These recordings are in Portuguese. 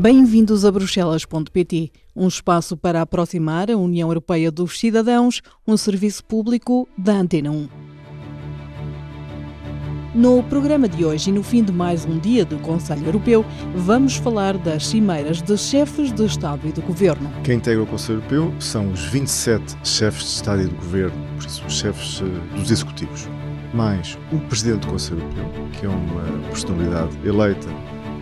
Bem-vindos a Bruxelas.pt, um espaço para aproximar a União Europeia dos cidadãos, um serviço público da Antena 1. No programa de hoje e no fim de mais um dia do Conselho Europeu, vamos falar das cimeiras de chefes de Estado e de Governo. Quem integra o Conselho Europeu são os 27 chefes de Estado e de Governo, por isso os chefes uh, dos executivos, mais o Presidente do Conselho Europeu, que é uma personalidade eleita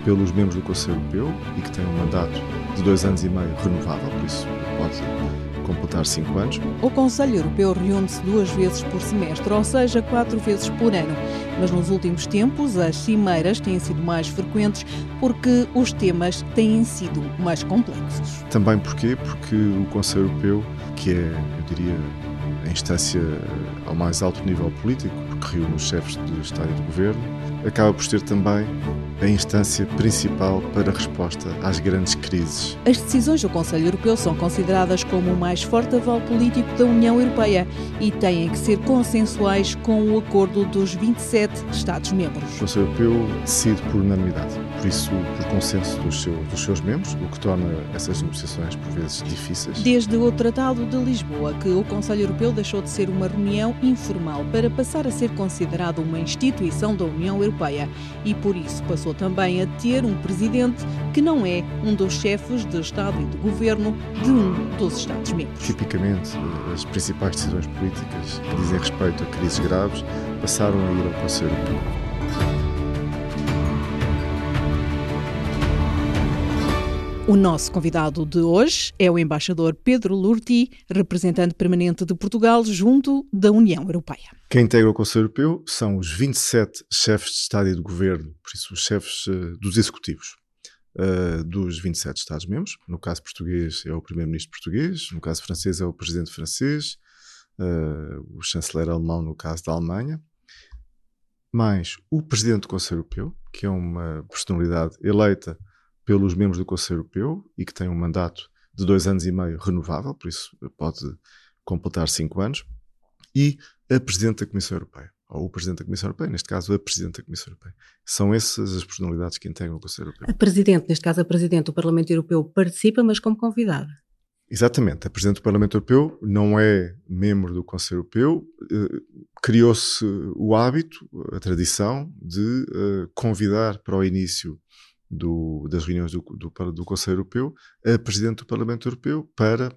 pelos membros do Conselho Europeu e que tem um mandato de dois anos e meio renovável, por isso pode completar cinco anos. O Conselho Europeu reúne-se duas vezes por semestre, ou seja, quatro vezes por ano. Mas nos últimos tempos, as cimeiras têm sido mais frequentes porque os temas têm sido mais complexos. Também porquê? Porque o Conselho Europeu, que é, eu diria, a instância ao mais alto nível político, porque reúne os chefes de Estado e de Governo, acaba por ter também a instância principal para a resposta às grandes crises. As decisões do Conselho Europeu são consideradas como o mais forte aval político da União Europeia e têm que ser consensuais com o acordo dos 27 Estados-membros. O Conselho Europeu decide por unanimidade, por isso, por consenso dos seus, dos seus membros, o que torna essas negociações por vezes difíceis. Desde o Tratado de Lisboa, que o Conselho Europeu deixou de ser uma reunião informal para passar a ser considerado uma instituição da União Europeia e por isso passou passou também a ter um presidente que não é um dos chefes de Estado e de governo de um dos Estados-membros. Tipicamente, as principais decisões políticas que dizem respeito a crises graves passaram a ir ao Conselho Europeu. O nosso convidado de hoje é o embaixador Pedro Lurti, representante permanente de Portugal junto da União Europeia. Quem integra o Conselho Europeu são os 27 chefes de Estado e de Governo, por isso os chefes uh, dos executivos uh, dos 27 Estados-membros. No caso português é o primeiro-ministro português, no caso francês é o presidente francês, uh, o chanceler alemão no caso da Alemanha, mais o presidente do Conselho Europeu, que é uma personalidade eleita pelos membros do Conselho Europeu e que tem um mandato de dois anos e meio renovável, por isso pode completar cinco anos, e a Presidente da Comissão Europeia, ou o Presidente da Comissão Europeia, neste caso a Presidente da Comissão Europeia. São essas as personalidades que integram o Conselho Europeu. A Presidente, neste caso a Presidente do Parlamento Europeu, participa, mas como convidada. Exatamente. A Presidente do Parlamento Europeu não é membro do Conselho Europeu. Eh, criou-se o hábito, a tradição, de eh, convidar para o início do, das reuniões do, do, do, Conselho Europeu a Presidente do Parlamento Europeu para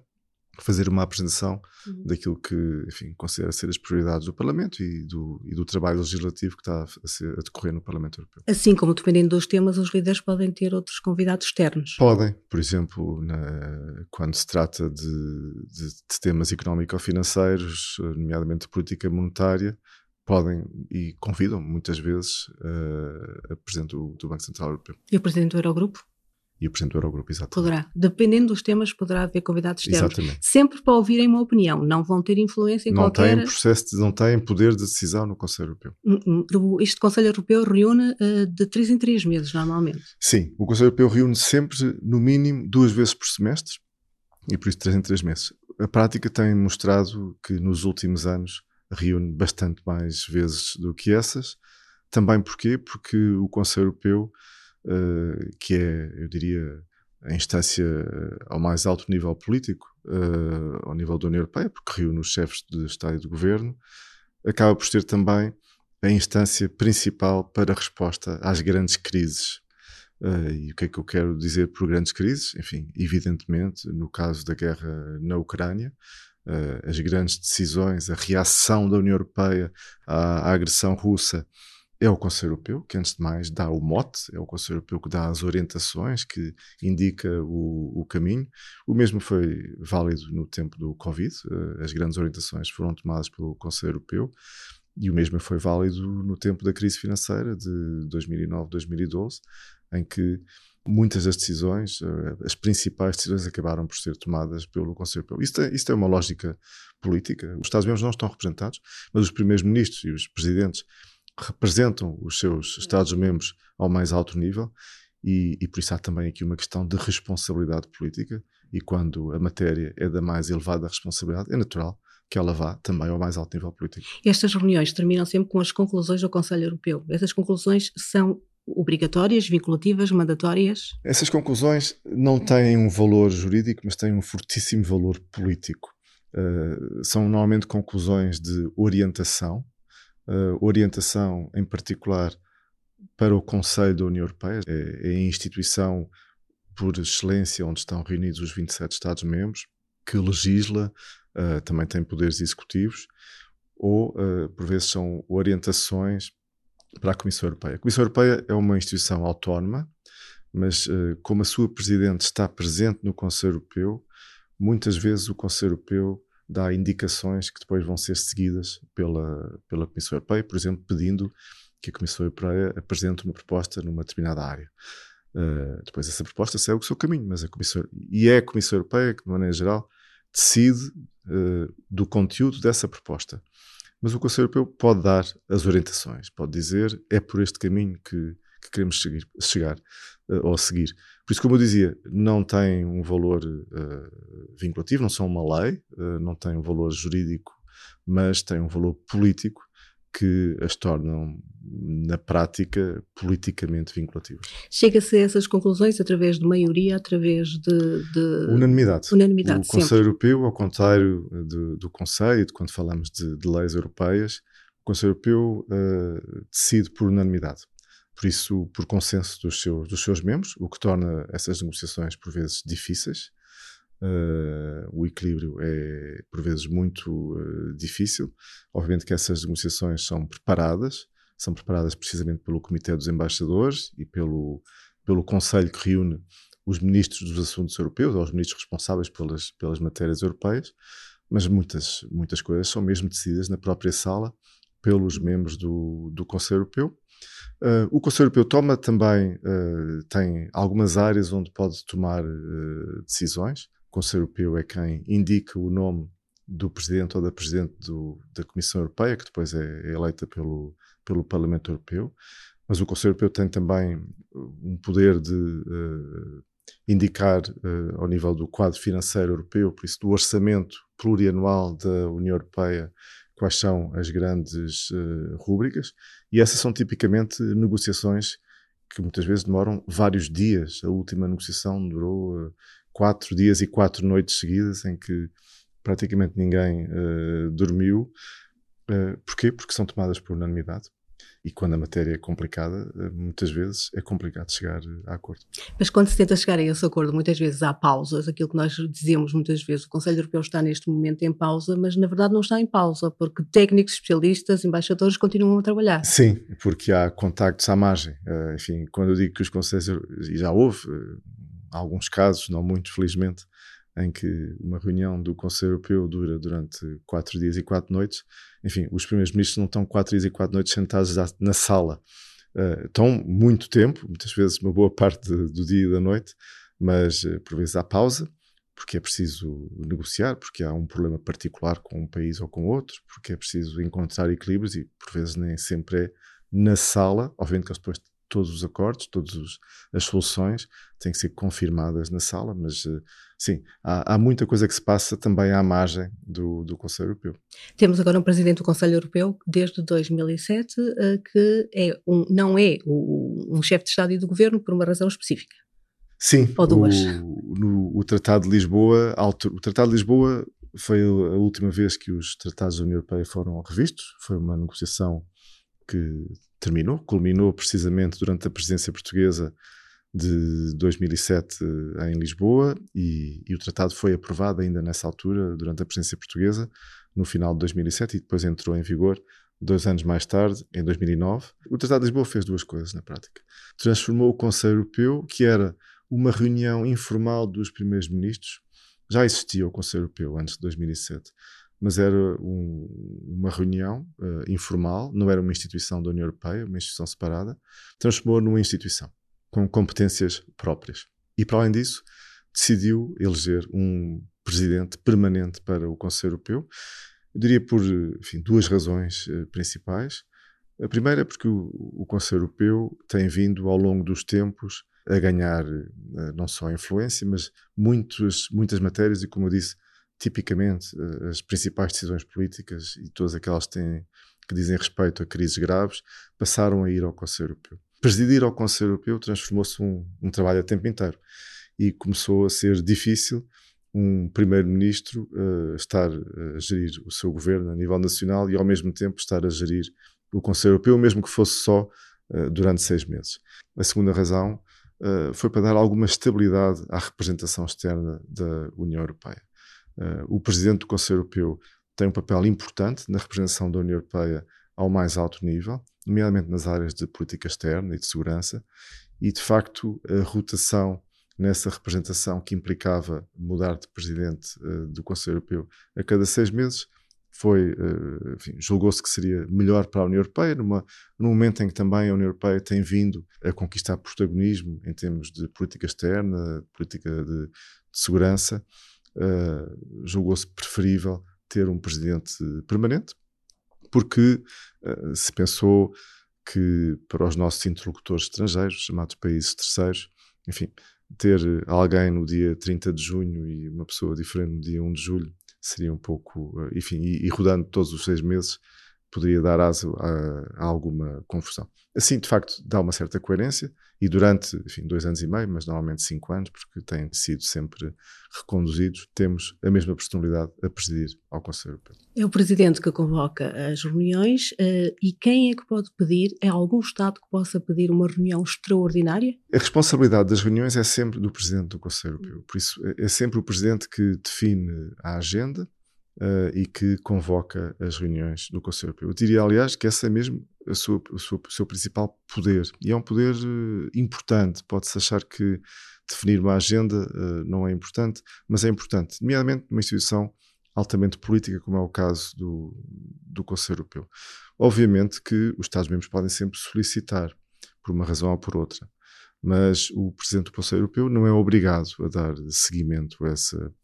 fazer uma apresentação uhum. daquilo que, enfim, considera ser as prioridades do Parlamento e do, e do trabalho legislativo que está a, ser, a, decorrer no Parlamento Europeu. Assim como, dependendo dos temas, os líderes podem ter outros convidados externos? Podem, por exemplo, na, quando se trata de, de, de temas económico-financeiros, nomeadamente de política monetária, podem e convidam muitas vezes uh, a Presidente do, do, Banco Central Europeu. E o Presidente do Eurogrupo? E o Presidente do Eurogrupo, exatamente. Poderá. Dependendo dos temas, poderá haver convidados externos. Exatamente. Sempre para ouvirem uma opinião, não vão ter influência em não qualquer... Têm processo de, não têm poder de decisão no Conselho Europeu. Hum, hum. Este Conselho Europeu reúne uh, de três em três meses, normalmente. Sim, o Conselho Europeu reúne sempre, no mínimo, duas vezes por semestre, e por isso três em três meses. A prática tem mostrado que nos últimos anos reúne bastante mais vezes do que essas. Também porquê? Porque o Conselho Europeu, uh, que é, eu diria, a instância ao mais alto nível político, uh, ao nível da União Europeia, porque reúne os chefes de Estado e de Governo, acaba por ter também a instância principal para a resposta às grandes crises. Uh, e o que é que eu quero dizer por grandes crises? Enfim, evidentemente, no caso da guerra na Ucrânia, uh, as grandes decisões, a reação da União Europeia à, à, agressão russa, é o Conselho Europeu, que antes de mais dá o mote, é o Conselho Europeu que dá as orientações, que indica o, o caminho. O mesmo foi válido no tempo do Covid, uh, as grandes orientações foram tomadas pelo Conselho Europeu. E o mesmo foi válido no tempo da crise financeira de 2009-2012, em que muitas das decisões, eh, as principais decisões acabaram por ser tomadas pelo Conselho Europeu. Isto é, isto é uma lógica política. Os Estados-membros não estão representados, mas os primeiros-ministros e os presidentes representam os seus Estados-membros ao mais alto nível e, e, por isso há também aqui uma questão de responsabilidade política e quando a matéria é da mais elevada responsabilidade, é natural que ela vá também ao mais alto nível político. Estas reuniões terminam sempre com as conclusões do Conselho Europeu. Essas conclusões são obrigatórias, vinculativas, mandatórias? Essas conclusões não têm um valor jurídico, mas têm um fortíssimo valor político. Uh, são normalmente conclusões de orientação, uh, orientação em particular para o Conselho da União Europeia, é, é a instituição por excelência onde estão reunidos os 27 Estados-membros, que legisla, uh, também tem poderes executivos, ou por vezes são orientações para a Comissão Europeia. A Comissão Europeia é uma instituição autónoma, mas uh, como a sua Presidente está presente no Conselho Europeu, muitas vezes o Conselho Europeu dá indicações que depois vão ser seguidas pela, pela Comissão Europeia, por exemplo, pedindo que a Comissão Europeia apresente uma proposta numa determinada área. Uh, depois essa proposta segue o seu caminho, mas a Comissão e é a Comissão Europeia que, de maneira geral, decide uh, do conteúdo dessa proposta. Mas o Conselho Europeu pode dar as orientações, pode dizer é por este caminho que, que queremos seguir, chegar uh, ou seguir. Por isso, como eu dizia, não tem um valor uh, vinculativo, não são uma lei, uh, não tem um valor jurídico, mas tem um valor político que as tornam, na prática, politicamente vinculativas. Chega-se a essas conclusões através de maioria, através de. de... Unanimidade. Unanimidade. O Conselho Europeu, ao contrário do, do Conselho, de quando falamos de, de, leis europeias, o Conselho Europeu uh, decide por unanimidade. Por isso, por consenso dos seus, dos seus membros, o que torna essas negociações por vezes difíceis Uh, o equilíbrio é, por vezes, muito uh, difícil. Obviamente que essas negociações são preparadas, são preparadas precisamente pelo Comitê dos Embaixadores e pelo, pelo Conselho que reúne os ministros dos assuntos europeus, ou os ministros responsáveis pelas, pelas matérias europeias, mas muitas, muitas coisas são mesmo decididas na própria sala pelos membros do, do Conselho Europeu. Uh, o Conselho Europeu toma também, uh, tem algumas áreas onde pode tomar uh, decisões, Conselho Europeu é quem indica o nome do presidente ou da presidente do, da Comissão Europeia, que depois é eleita pelo, pelo Parlamento Europeu. Mas o Conselho Europeu tem também uh, um poder de uh, indicar, uh, ao nível do quadro financeiro europeu, por isso do orçamento plurianual da União Europeia, quais são as grandes uh, rúbricas. E essas são tipicamente negociações que muitas vezes demoram vários dias. A última negociação durou uh, quatro dias e quatro noites seguidas em que praticamente ninguém uh, dormiu. Uh, porquê? Porque são tomadas por unanimidade. E quando a matéria é complicada, uh, muitas vezes é complicado chegar a acordo. Mas quando se tenta chegar a esse acordo, muitas vezes há pausas. Aquilo que nós dizemos muitas vezes, o Conselho Europeu está neste momento em pausa, mas na verdade não está em pausa, porque técnicos, especialistas, embaixadores continuam a trabalhar. Sim, porque há contactos à margem. enfim, quando eu digo que os Conselhos, e já houve alguns casos, não muito felizmente, em que uma reunião do Conselho Europeu dura durante quatro dias e quatro noites. Enfim, os primeiros ministros não estão quatro dias e quatro noites sentados na sala. Uh, estão muito tempo, muitas vezes uma boa parte de, do dia e da noite, mas uh, por vezes há pausa, porque é preciso negociar, porque há um problema particular com um país ou com outro, porque é preciso encontrar equilíbrios e por vezes nem sempre é na sala, obviamente que eles depois todos os acordos, todas as soluções têm que ser confirmadas na sala, mas eh, sim, há, há, muita coisa que se passa também à margem do, do Conselho Europeu. Temos agora um presidente do Conselho Europeu desde 2007 eh, que é um, não é um chefe de Estado e de Governo por uma razão específica. Sim, Ou duas. O, no, o Tratado de Lisboa, o Tratado de Lisboa foi a última vez que os tratados da União Europeia foram revistos, foi uma negociação que terminou, culminou precisamente durante a presidência portuguesa de 2007 em Lisboa e, e, o tratado foi aprovado ainda nessa altura, durante a presidência portuguesa, no final de 2007 e depois entrou em vigor dois anos mais tarde, em 2009. O Tratado de Lisboa fez duas coisas na prática. Transformou o Conselho Europeu, que era uma reunião informal dos primeiros ministros, já existia o Conselho Europeu antes de 2007, mas era um, uma reunião uh, informal, não era uma instituição da União Europeia, uma instituição separada, transformou numa instituição com competências próprias. E para além disso, decidiu eleger um presidente permanente para o Conselho Europeu. Eu diria por enfim, duas razões uh, principais. A primeira é porque o, o, Conselho Europeu tem vindo ao longo dos tempos a ganhar uh, não só influência, mas muitas, muitas matérias e, como eu disse, tipicamente eh, as principais decisões políticas e todas aquelas que, têm, que dizem respeito a crises graves passaram a ir ao Conselho Europeu. presidir ao Conselho Europeu transformou-se um, um trabalho a tempo inteiro e começou a ser difícil um primeiro-ministro uh, estar a gerir o seu governo a nível nacional e ao mesmo tempo estar a gerir o Conselho Europeu, mesmo que fosse só uh, durante seis meses. A segunda razão uh, foi para dar alguma estabilidade à representação externa da União Europeia. O presidente do Conselho Europeu tem um papel importante na representação da União Europeia ao mais alto nível, nomeadamente nas áreas de política externa e de segurança, e de facto a rotação nessa representação que implicava mudar de presidente uh, do Conselho Europeu a cada seis meses, foi, uh, julgou-se que seria melhor para a União Europeia, numa, num momento em que também a União Europeia tem vindo a conquistar protagonismo em termos de política externa, política de, de segurança, uh, julgou-se preferível ter um presidente permanente, porque se pensou que para os nossos interlocutores estrangeiros, chamados países terceiros, enfim, ter alguém no dia 30 de junho e uma pessoa diferente no dia 1 de julho seria um pouco, eh, enfim, e, e rodando todos os seis meses poderia dar aso a, a, alguma confusão. Assim, de facto, dá uma certa coerência e durante, enfim, dois anos e meio, mas normalmente cinco anos, porque têm sido sempre reconduzidos, temos a mesma personalidade a presidir ao Conselho Europeu. É o Presidente que convoca as reuniões uh, e quem é que pode pedir? É algum Estado que possa pedir uma reunião extraordinária? A responsabilidade das reuniões é sempre do Presidente do Conselho Europeu, por isso é, é sempre o Presidente que define a agenda, uh, e que convoca as reuniões do Conselho Europeu. Eu diria, aliás, que esse é mesmo a sua, o seu principal poder. E é um poder uh, importante. Pode-se achar que definir uma agenda uh, não é importante, mas é importante, nomeadamente numa instituição altamente política, como é o caso do, do Conselho Europeu. Obviamente que os Estados-membros podem sempre solicitar, por uma razão ou por outra, mas o Presidente do Conselho Europeu não é obrigado a dar seguimento a essa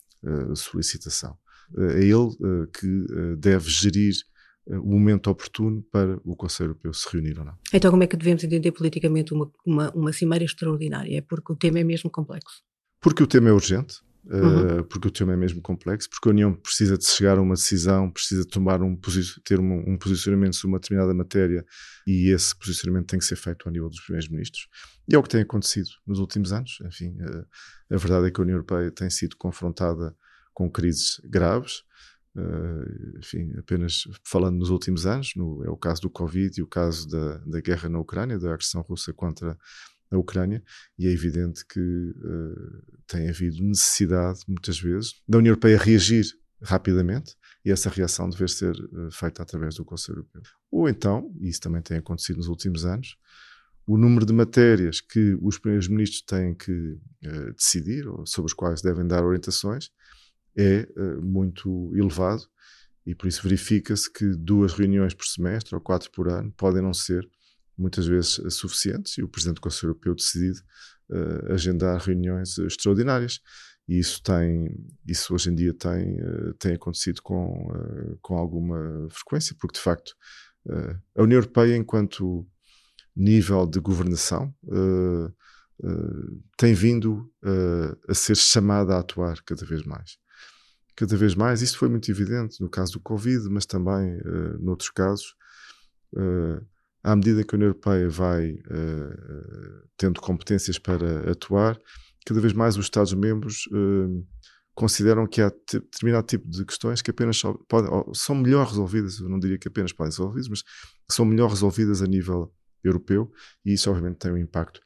solicitação é ele eh, que eh, deve gerir o momento oportuno para o Conselho Europeu se reunir ou não. Então, como é que devemos entender politicamente uma, uma, uma cimeira extraordinária? É porque o tema é mesmo complexo? Porque o tema é urgente, uhum. uh, porque o tema é mesmo complexo, porque a União precisa de chegar a uma decisão, precisa de tomar um, ter um, um posicionamento sobre uma determinada matéria e esse posicionamento tem que ser feito ao nível dos primeiros ministros. E é o que tem acontecido nos últimos anos. Enfim, uh, a verdade é que a União Europeia tem sido confrontada com crises graves, uh, enfim, apenas falando nos últimos anos, no, é o caso do Covid e o caso da, da guerra na Ucrânia, da agressão russa contra a Ucrânia, e é evidente que uh, tem havido necessidade, muitas vezes, da União Europeia reagir rapidamente e essa reação deve ser uh, feita através do Conselho Europeu. Ou então, e isso também tem acontecido nos últimos anos, o número de matérias que os primeiros ministros têm que decidir ou sobre as quais devem dar orientações é uh, muito elevado e por isso verifica-se que duas reuniões por semestre ou quatro por ano podem não ser muitas vezes uh, suficientes e o Presidente do Conselho Europeu decide uh, agendar reuniões extraordinárias. E isso tem isso hoje em dia tem tem acontecido com com alguma frequência porque de facto a União Europeia enquanto nível de governação tem vindo a ser chamada a atuar cada vez mais cada vez mais. Isto foi muito evidente no caso do Covid, mas também uh, noutros casos. Uh, à medida que a União Europeia vai uh, tendo competências para atuar, cada vez mais os Estados-membros uh, consideram que há determinado tipo de questões que apenas só são melhor resolvidas, eu não diria que apenas podem ser resolvidas, mas são melhor resolvidas a nível europeu e isso obviamente tem um impacto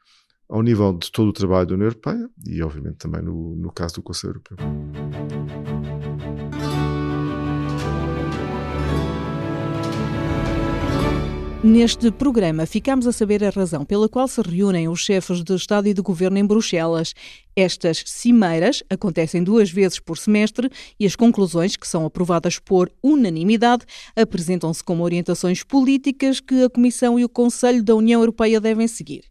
ao nível de todo o trabalho da União Europeia e obviamente também no, no caso do Conselho Europeu. Neste programa, ficamos a saber a razão pela qual se reúnem os chefes de Estado e de Governo em Bruxelas. Estas cimeiras acontecem duas vezes por semestre e as conclusões, que são aprovadas por unanimidade, apresentam-se como orientações políticas que a Comissão e o Conselho da União Europeia devem seguir.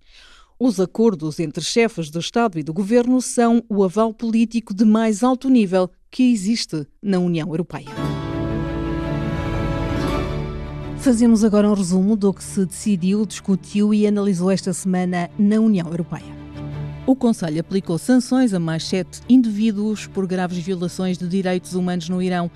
Os acordos entre chefes de Estado e de Governo são o aval político de mais alto nível que existe na União Europeia. Fazemos agora um resumo do que se decidiu, discutiu e analisou esta semana na União Europeia. O Conselho aplicou sanções a mais sete indivíduos por graves violações de direitos humanos no Irão.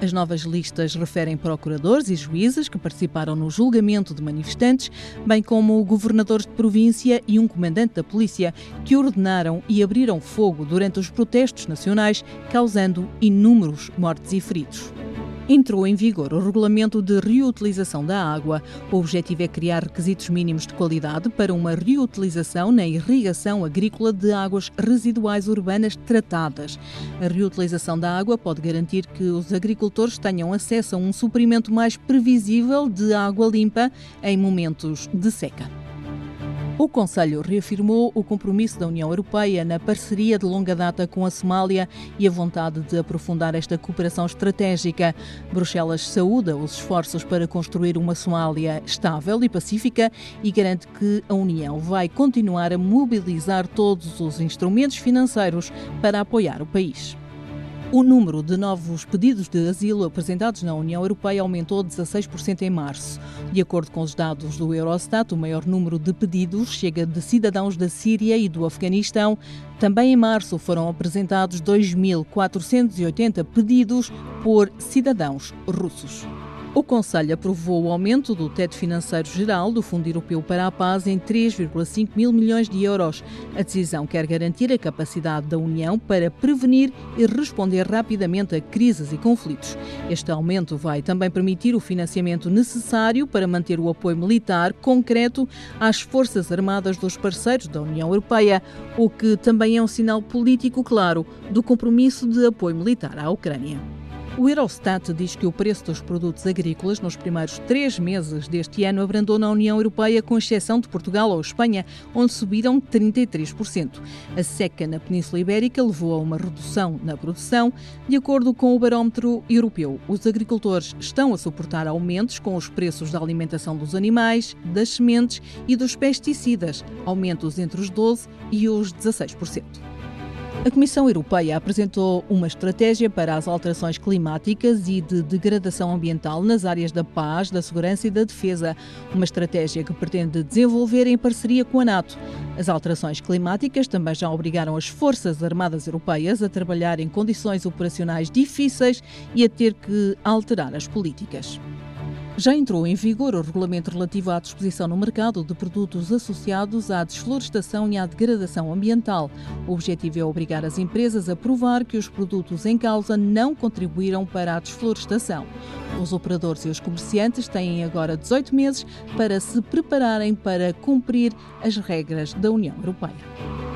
As novas listas referem procuradores e juízes que participaram no julgamento de manifestantes, bem como governadores de província e um comandante da polícia, que ordenaram e abriram fogo durante os protestos nacionais, causando inúmeros mortes e feridos entrou em vigor o Regulamento de Reutilização da Água. O objetivo é criar requisitos mínimos de qualidade para uma reutilização na irrigação agrícola de águas residuais urbanas tratadas. A reutilização da água pode garantir que os agricultores tenham acesso a um suprimento mais previsível de água limpa em momentos de seca. O Conselho reafirmou o compromisso da União Europeia na parceria de longa data com a Somália e a vontade de aprofundar esta cooperação estratégica. Bruxelas saúda os esforços para construir uma Somália estável e pacífica e garante que a União vai continuar a mobilizar todos os instrumentos financeiros para apoiar o país. O número de novos pedidos de asilo apresentados na União Europeia aumentou 16% em março. De acordo com os dados do Eurostat, o maior número de pedidos chega de cidadãos da Síria e do Afeganistão. Também em março foram apresentados 2.480 pedidos por cidadãos russos. O Conselho aprovou o aumento do teto financeiro geral do Fundo Europeu para a Paz em 3,5 mil milhões de euros. A decisão quer garantir a capacidade da União para prevenir e responder rapidamente a crises e conflitos. Este aumento vai também permitir o financiamento necessário para manter o apoio militar concreto às Forças Armadas dos parceiros da União Europeia, o que também é um sinal político claro do compromisso de apoio militar à Ucrânia. O Eurostat diz que o preço dos produtos agrícolas nos primeiros três meses deste ano abrandou na União Europeia, com exceção de Portugal ou Espanha, onde subiram 33%. A seca na Península Ibérica levou a uma redução na produção. De acordo com o barómetro europeu, os agricultores estão a suportar aumentos com os preços da alimentação dos animais, das sementes e dos pesticidas, aumentos entre os 12% e os 16%. A Comissão Europeia apresentou uma estratégia para as alterações climáticas e de degradação ambiental nas áreas da paz, da segurança e da defesa. Uma estratégia que pretende desenvolver em parceria com a NATO. As alterações climáticas também já obrigaram as Forças Armadas Europeias a trabalhar em condições operacionais difíceis e a ter que alterar as políticas. Já entrou em vigor o regulamento relativo à disposição no mercado de produtos associados à desflorestação e à degradação ambiental. O objetivo é obrigar as empresas a provar que os produtos em causa não contribuíram para a desflorestação. Os operadores e os comerciantes têm agora 18 meses para se prepararem para cumprir as regras da União Europeia.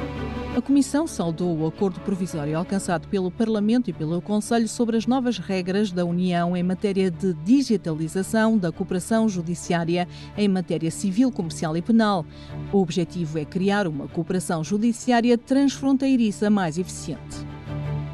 A Comissão saudou o acordo provisório alcançado pelo Parlamento e pelo Conselho sobre as novas regras da União em matéria de digitalização da cooperação judiciária em matéria civil, comercial e penal. O objetivo é criar uma cooperação judiciária transfronteiriça mais eficiente.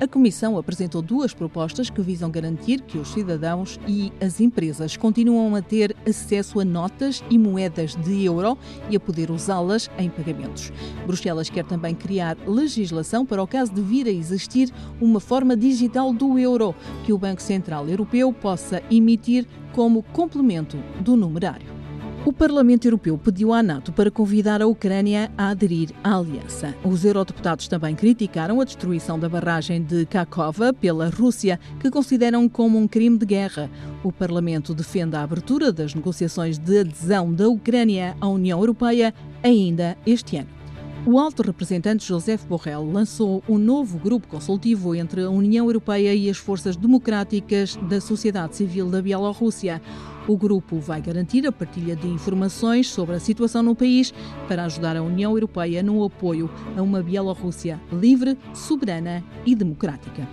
A Comissão apresentou duas propostas que visam garantir que os cidadãos e as empresas continuam a ter acesso a notas e moedas de euro e a poder usá-las em pagamentos. Bruxelas quer também criar legislação para o caso de vir a existir uma forma digital do euro que o Banco Central Europeu possa emitir como complemento do numerário. O Parlamento Europeu pediu à NATO para convidar a Ucrânia a aderir à aliança. Os eurodeputados também criticaram a destruição da barragem de Kakova pela Rússia, que consideram como um crime de guerra. O Parlamento defende a abertura das negociações de adesão da Ucrânia à União Europeia ainda este ano. O alto representante José Borrell lançou um novo grupo consultivo entre a União Europeia e as forças democráticas da sociedade civil da Bielorrússia. O grupo vai garantir a partilha de informações sobre a situação no país para ajudar a União Europeia no apoio a uma Bielorrússia livre, soberana e democrática.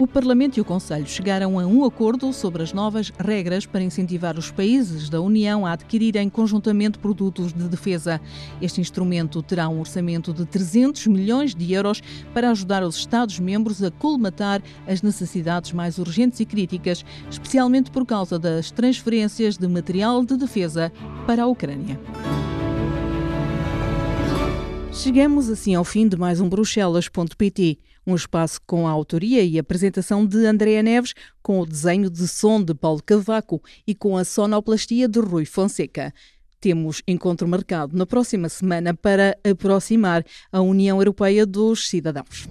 O Parlamento e o Conselho chegaram a um acordo sobre as novas regras para incentivar os países da União a adquirirem conjuntamente produtos de defesa. Este instrumento terá um orçamento de 300 milhões de euros para ajudar os Estados-membros a colmatar as necessidades mais urgentes e críticas, especialmente por causa das transferências de material de defesa para a Ucrânia. Chegamos assim ao fim de mais um Bruxelas.pt, um espaço com a autoria e apresentação de Andréa Neves, com o desenho de som de Paulo Cavaco e com a sonoplastia de Rui Fonseca. Temos encontro marcado na próxima semana para aproximar a União Europeia dos cidadãos.